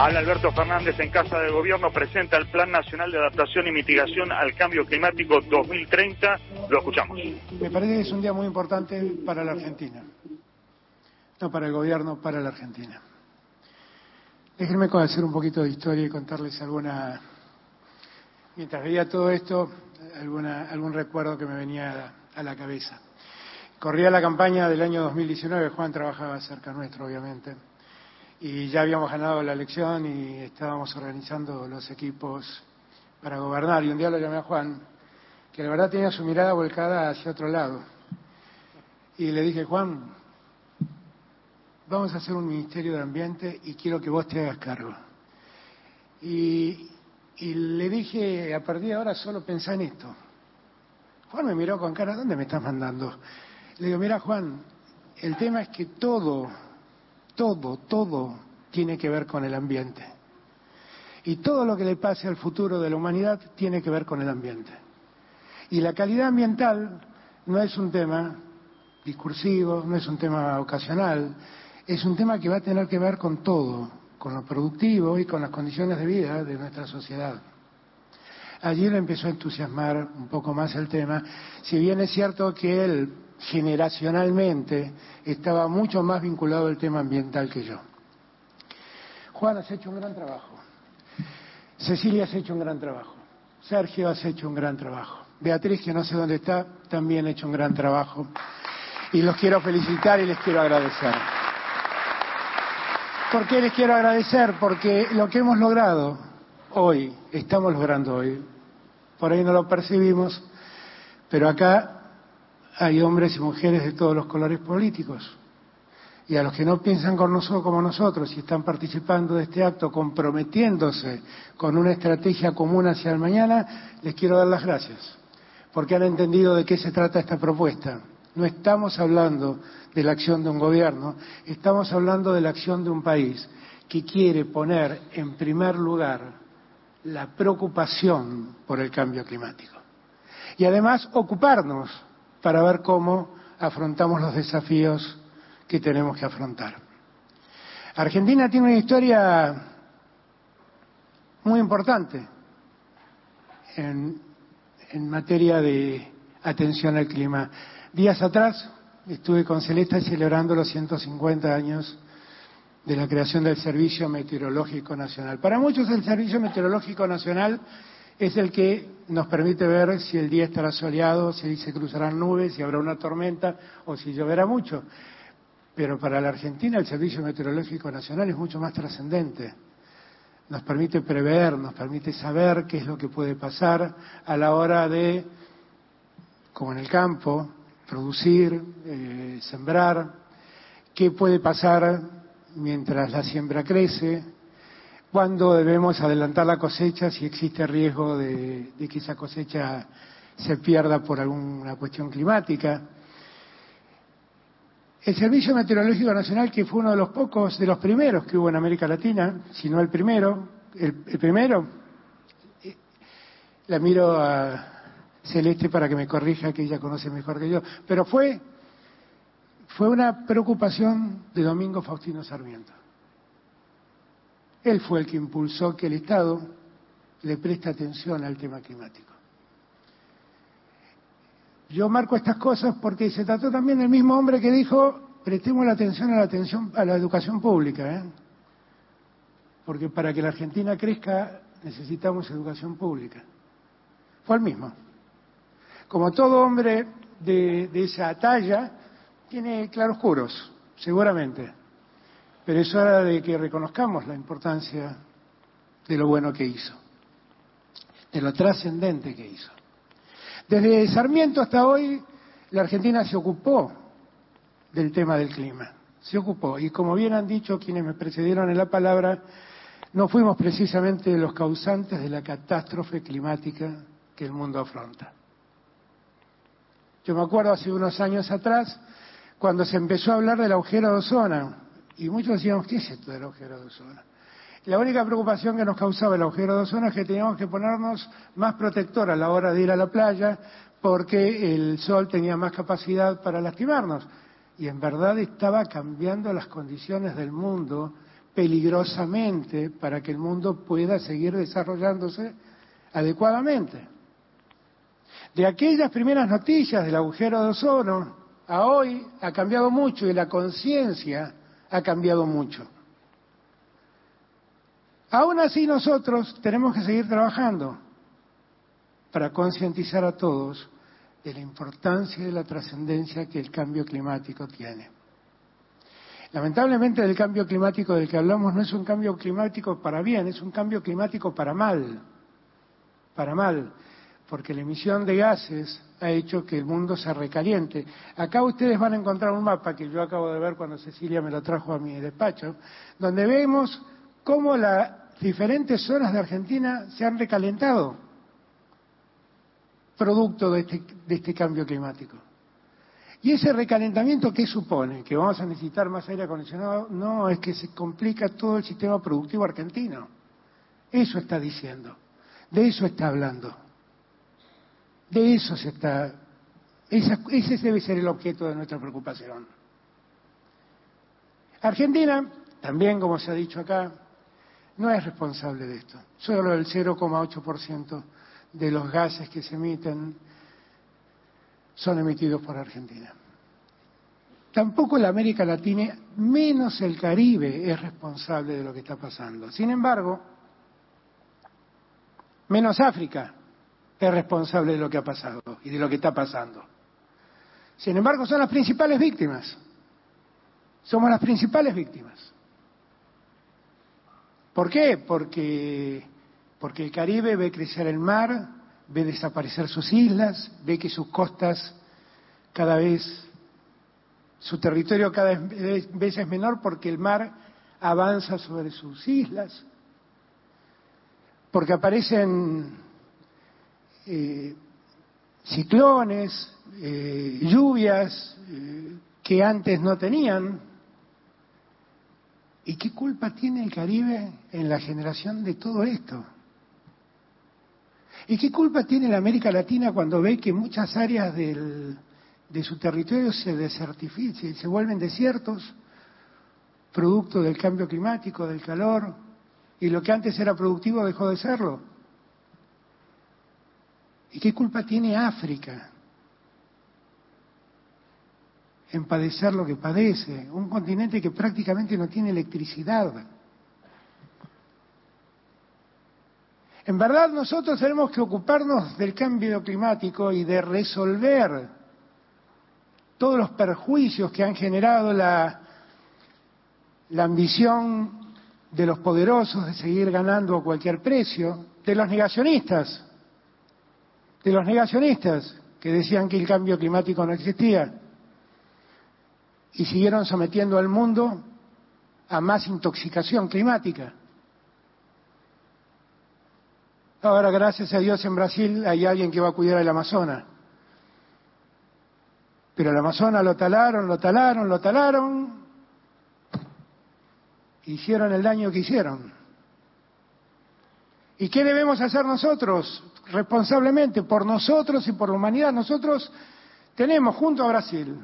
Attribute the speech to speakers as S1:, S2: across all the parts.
S1: Habla Alberto Fernández en Casa de Gobierno, presenta el Plan Nacional de Adaptación y Mitigación al Cambio Climático 2030. Lo escuchamos.
S2: Me parece que es un día muy importante para la Argentina. No para el gobierno, para la Argentina. Déjenme hacer un poquito de historia y contarles alguna, mientras veía todo esto, alguna, algún recuerdo que me venía a la cabeza. Corría la campaña del año 2019, Juan trabajaba cerca nuestro, obviamente, y ya habíamos ganado la elección y estábamos organizando los equipos para gobernar. Y un día lo llamé a Juan, que la verdad tenía su mirada volcada hacia otro lado. Y le dije, Juan, vamos a hacer un ministerio de ambiente y quiero que vos te hagas cargo. Y, y le dije, a partir de ahora solo pensá en esto. Juan me miró con cara, ¿dónde me estás mandando? Le digo, mira Juan, el tema es que todo, todo, todo tiene que ver con el ambiente. Y todo lo que le pase al futuro de la humanidad tiene que ver con el ambiente. Y la calidad ambiental no es un tema discursivo, no es un tema ocasional, es un tema que va a tener que ver con todo, con lo productivo y con las condiciones de vida de nuestra sociedad. Allí le empezó a entusiasmar un poco más el tema, si bien es cierto que él generacionalmente estaba mucho más vinculado al tema ambiental que yo. Juan, has hecho un gran trabajo. Cecilia has hecho un gran trabajo. Sergio has hecho un gran trabajo. Beatriz, que no sé dónde está, también ha hecho un gran trabajo. Y los quiero felicitar y les quiero agradecer. ¿Por qué les quiero agradecer? Porque lo que hemos logrado hoy, estamos logrando hoy, por ahí no lo percibimos, pero acá hay hombres y mujeres de todos los colores políticos. Y a los que no piensan con nosotros como nosotros y están participando de este acto, comprometiéndose con una estrategia común hacia el mañana, les quiero dar las gracias, porque han entendido de qué se trata esta propuesta. No estamos hablando de la acción de un gobierno, estamos hablando de la acción de un país que quiere poner en primer lugar la preocupación por el cambio climático. Y además ocuparnos para ver cómo afrontamos los desafíos que tenemos que afrontar. Argentina tiene una historia muy importante en, materia de atención al clima. Días atrás estuve con Celeste celebrando los 150 años de la creación del Servicio Meteorológico Nacional. Para muchos el Servicio Meteorológico Nacional es el que nos permite ver si el día estará soleado, si se cruzarán nubes, si habrá una tormenta o si lloverá mucho. Pero para la Argentina el Servicio Meteorológico Nacional es mucho más trascendente. Nos permite prever, nos permite saber qué es lo que puede pasar a la hora de, como en el campo, producir, eh, sembrar, qué puede pasar mientras la siembra crece, cuándo debemos adelantar la cosecha si existe riesgo de, que esa cosecha se pierda por alguna cuestión climática. El Servicio Meteorológico Nacional, que fue uno de los pocos, de los primeros que hubo en América Latina, si no el primero, el, primero, eh, la miro a Celeste para que me corrija, que ella conoce mejor que yo, pero fue, fue una preocupación de Domingo Faustino Sarmiento. Él fue el que impulsó que el Estado le preste atención al tema climático. Yo marco estas cosas porque se trató también del mismo hombre que dijo, prestemos la atención a la, atención, a la educación pública, ¿eh? porque para que la Argentina crezca necesitamos educación pública. Fue el mismo. Como todo hombre de, de esa talla, tiene claroscuros, seguramente. Pero es hora de que reconozcamos la importancia de lo bueno que hizo, de lo trascendente que hizo. Desde Sarmiento hasta hoy, la Argentina se ocupó del tema del clima, se ocupó. Y como bien han dicho quienes me precedieron en la palabra, no fuimos precisamente los causantes de la catástrofe climática que el mundo afronta. Yo me acuerdo hace unos años atrás, cuando se empezó a hablar del agujero de ozono, y muchos decíamos, ¿qué es esto del agujero de ozono? La única preocupación que nos causaba el agujero de ozono es que teníamos que ponernos más protector a la hora de ir a la playa porque el sol tenía más capacidad para lastimarnos. Y en verdad estaba cambiando las condiciones del mundo peligrosamente para que el mundo pueda seguir desarrollándose adecuadamente. De aquellas primeras noticias del agujero de ozono a hoy ha cambiado mucho y la conciencia ha cambiado mucho. Aún así nosotros tenemos que seguir trabajando para concientizar a todos de la importancia y de la trascendencia que el cambio climático tiene. Lamentablemente el cambio climático del que hablamos no es un cambio climático para bien, es un cambio climático para mal, para mal, porque la emisión de gases ha hecho que el mundo se recaliente. Acá ustedes van a encontrar un mapa que yo acabo de ver cuando Cecilia me lo trajo a mi despacho, donde vemos cómo las diferentes zonas de Argentina se han recalentado producto de este, de este cambio climático. ¿Y ese recalentamiento qué supone? ¿Que vamos a necesitar más aire acondicionado? No, es que se complica todo el sistema productivo argentino. Eso está diciendo. De eso está hablando. De eso se está. ese debe ser el objeto de nuestra preocupación. Argentina, también como se ha dicho acá, no es responsable de esto. Solo el 0,8% de los gases que se emiten son emitidos por Argentina. Tampoco la América Latina, menos el Caribe, es responsable de lo que está pasando. Sin embargo, menos África es responsable de lo que ha pasado y de lo que está pasando. Sin embargo, son las principales víctimas. Somos las principales víctimas. ¿Por qué? Porque, porque el Caribe ve crecer el mar, ve desaparecer sus islas, ve que sus costas cada vez, su territorio cada vez es menor porque el mar avanza sobre sus islas, porque aparecen eh, ciclones, eh, lluvias eh, que antes no tenían. ¿Y qué culpa tiene el Caribe en la generación de todo esto? ¿Y qué culpa tiene la América Latina cuando ve que muchas áreas de su territorio se desertifican, se vuelven desiertos, producto del cambio climático, del calor, y lo que antes era productivo dejó de serlo? ¿Y qué culpa tiene África en padecer lo que padece? Un continente que prácticamente no tiene electricidad. En verdad nosotros tenemos que ocuparnos del cambio climático y de resolver todos los perjuicios que han generado la, la ambición de los poderosos de seguir ganando a cualquier precio, de los negacionistas, de los negacionistas que decían que el cambio climático no existía y siguieron sometiendo al mundo a más intoxicación climática. Ahora, gracias a Dios, en Brasil hay alguien que va a cuidar el Amazonas. Pero el Amazonas lo talaron, lo talaron, lo talaron. Hicieron el daño que hicieron. ¿Y qué debemos hacer nosotros responsablemente por nosotros y por la humanidad? Nosotros tenemos junto a Brasil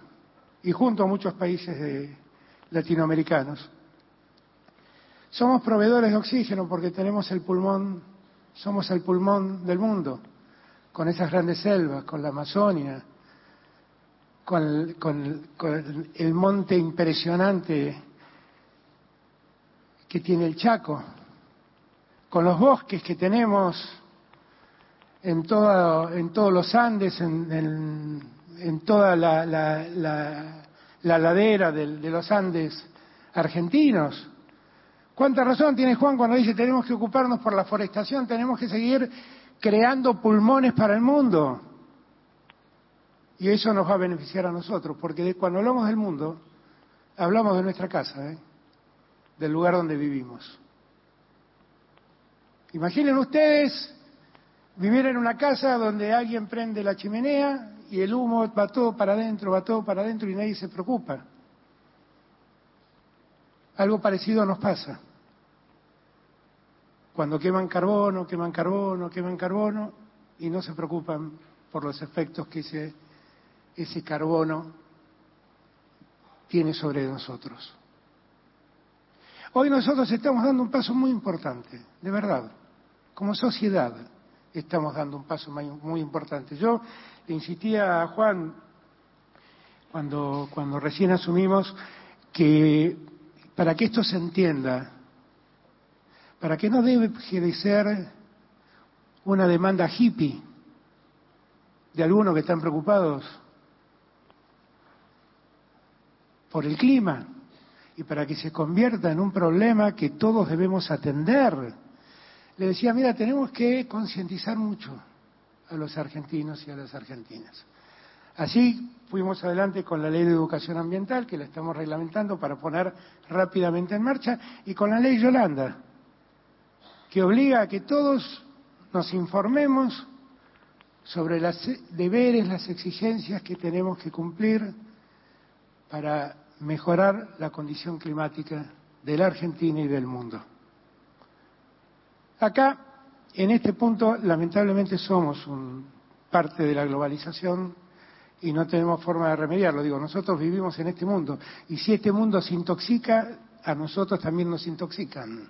S2: y junto a muchos países latinoamericanos, somos proveedores de oxígeno porque tenemos el pulmón somos el pulmón del mundo, con esas grandes selvas, con la Amazonia, con, el monte impresionante que tiene el Chaco, con los bosques que tenemos en, en todos los Andes, en, toda la, ladera de los Andes argentinos, ¿Cuánta razón tiene Juan cuando dice tenemos que ocuparnos por la forestación, tenemos que seguir creando pulmones para el mundo? Y eso nos va a beneficiar a nosotros, porque cuando hablamos del mundo, hablamos de nuestra casa, ¿eh? del lugar donde vivimos. Imaginen ustedes vivir en una casa donde alguien prende la chimenea y el humo va todo para adentro, va todo para adentro y nadie se preocupa. Algo parecido nos pasa. Cuando queman carbono, queman carbono, queman carbono y no se preocupan por los efectos que ese, ese carbono tiene sobre nosotros. Hoy nosotros estamos dando un paso muy importante, de verdad, como sociedad estamos dando un paso muy importante. Yo le insistía a Juan cuando, cuando recién asumimos que para que esto se entienda, para que no debe de ser una demanda hippie de algunos que están preocupados por el clima y para que se convierta en un problema que todos debemos atender. Le decía, mira, tenemos que concientizar mucho a los argentinos y a las argentinas. Así fuimos adelante con la ley de educación ambiental, que la estamos reglamentando para poner rápidamente en marcha, y con la ley Yolanda, que obliga a que todos nos informemos sobre los deberes, las exigencias que tenemos que cumplir para mejorar la condición climática de la Argentina y del mundo. Acá, en este punto, lamentablemente somos parte de la globalización y no tenemos forma de remediarlo. Digo, nosotros vivimos en este mundo y si este mundo se intoxica, a nosotros también nos intoxican.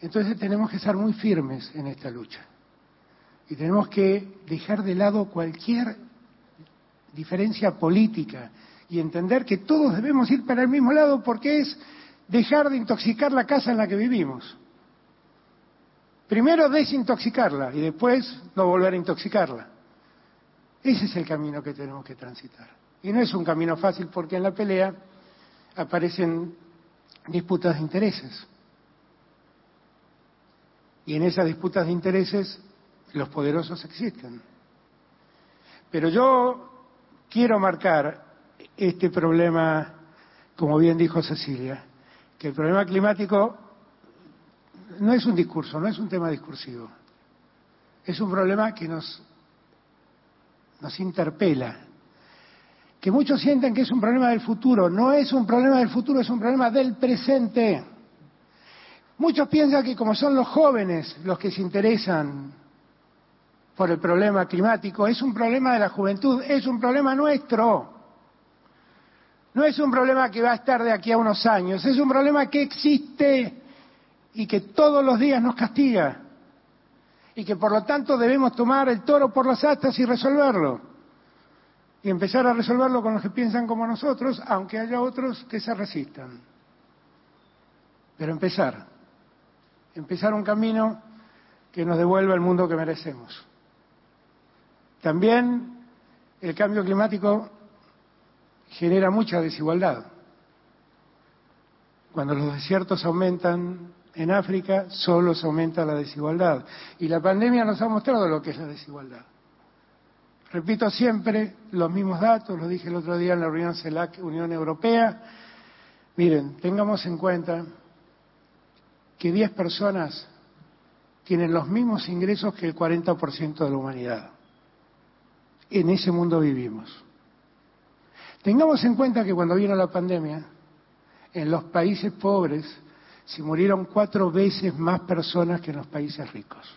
S2: Entonces tenemos que ser muy firmes en esta lucha y tenemos que dejar de lado cualquier diferencia política y entender que todos debemos ir para el mismo lado porque es dejar de intoxicar la casa en la que vivimos. Primero desintoxicarla y después no volver a intoxicarla. Ese es el camino que tenemos que transitar. Y no es un camino fácil porque en la pelea aparecen disputas de intereses. Y en esas disputas de intereses los poderosos existen. Pero yo quiero marcar este problema, como bien dijo Cecilia, que el problema climático no es un discurso, no es un tema discursivo. Es un problema que nos interpela. Que muchos sienten que es un problema del futuro. No es un problema del futuro, es un problema del presente. Muchos piensan que como son los jóvenes los que se interesan por el problema climático, es un problema de la juventud, es un problema nuestro. No es un problema que va a estar de aquí a unos años, es un problema que existe y que todos los días nos castiga y que por lo tanto debemos tomar el toro por las astas y resolverlo. Y empezar a resolverlo con los que piensan como nosotros, aunque haya otros que se resistan. Pero empezar, empezar un camino que nos devuelva el mundo que merecemos. También el cambio climático genera mucha desigualdad. Cuando los desiertos aumentan, en África solo se aumenta la desigualdad. Y la pandemia nos ha mostrado lo que es la desigualdad. Repito siempre los mismos datos, lo dije el otro día en la reunión CELAC Unión Europea. Miren, tengamos en cuenta que 10 personas tienen los mismos ingresos que el 40% de la humanidad. En ese mundo vivimos. Tengamos en cuenta que cuando vino la pandemia, en los países pobres se murieron cuatro veces más personas que en los países ricos.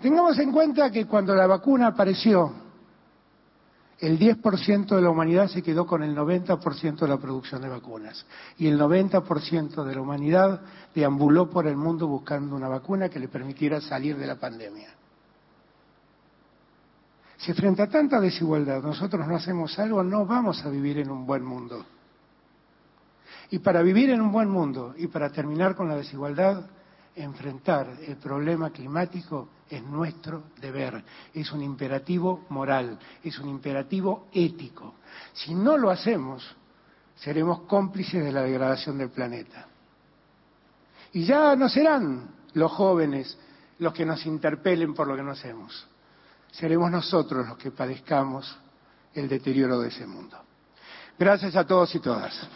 S2: Tengamos en cuenta que cuando la vacuna apareció, el 10% de la humanidad se quedó con el 90% de la producción de vacunas y el 90% de la humanidad deambuló por el mundo buscando una vacuna que le permitiera salir de la pandemia. Si frente a tanta desigualdad nosotros no hacemos algo, no vamos a vivir en un buen mundo. Y para vivir en un buen mundo y para terminar con la desigualdad, enfrentar el problema climático es nuestro deber, es un imperativo moral, es un imperativo ético. Si no lo hacemos, seremos cómplices de la degradación del planeta. Y ya no serán los jóvenes los que nos interpelen por lo que no hacemos, seremos nosotros los que padezcamos el deterioro de ese mundo. Gracias a todos y todas.